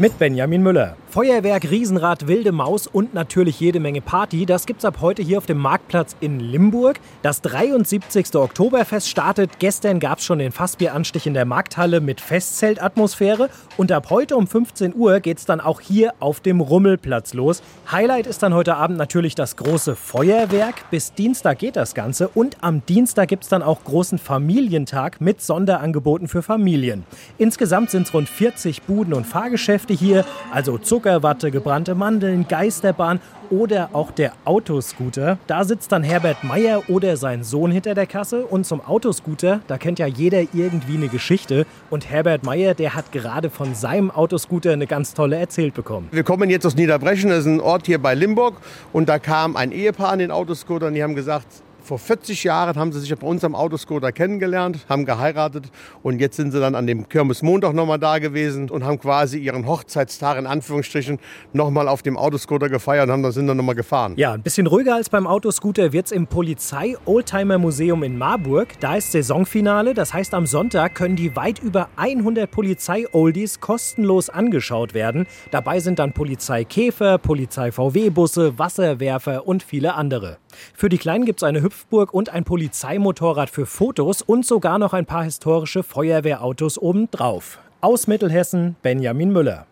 Mit Benjamin Müller. Feuerwerk, Riesenrad, wilde Maus und natürlich jede Menge Party. Das gibt's ab heute hier auf dem Marktplatz in Limburg. Das 73. Oktoberfest startet. Gestern gab's schon den Fassbieranstich in der Markthalle mit Festzeltatmosphäre. Und ab heute um 15 Uhr geht's dann auch hier auf dem Rummelplatz los. Highlight ist dann heute Abend natürlich das große Feuerwerk. Bis Dienstag geht das Ganze. Und am Dienstag gibt's dann auch großen Familientag mit Sonderangeboten für Familien. Insgesamt sind's rund 40 Buden und Fahrgeschäfte hier. Also Zuckerwatte, gebrannte Mandeln, Geisterbahn oder auch der Autoscooter. Da sitzt dann Herbert Meyer oder sein Sohn hinter der Kasse. Und zum Autoscooter, da kennt ja jeder irgendwie eine Geschichte. Und Herbert Meyer, der hat gerade von seinem Autoscooter eine ganz tolle erzählt bekommen. Wir kommen jetzt aus Niederbrechen, das ist ein Ort hier bei Limburg. Und da kam ein Ehepaar an den Autoscooter und die haben gesagt, vor 40 Jahren haben sie sich bei uns am Autoscooter kennengelernt, haben geheiratet und jetzt sind sie dann an dem Kirmesmontag nochmal da gewesen und haben quasi ihren Hochzeitstag in Anführungsstrichen nochmal auf dem Autoscooter gefeiert und haben sind dann nochmal gefahren. Ja, ein bisschen ruhiger als beim Autoscooter wird es im Polizei-Oldtimer-Museum in Marburg. Da ist Saisonfinale, das heißt am Sonntag können die weit über 100 Polizei-Oldies kostenlos angeschaut werden. Dabei sind dann Polizei-Käfer, Polizei-VW-Busse, Wasserwerfer und viele andere. Für die Kleinen gibt es eine Hüpf Hüpfburg und ein Polizeimotorrad für Fotos und sogar noch ein paar historische Feuerwehrautos obendrauf. Aus Mittelhessen Benjamin Müller.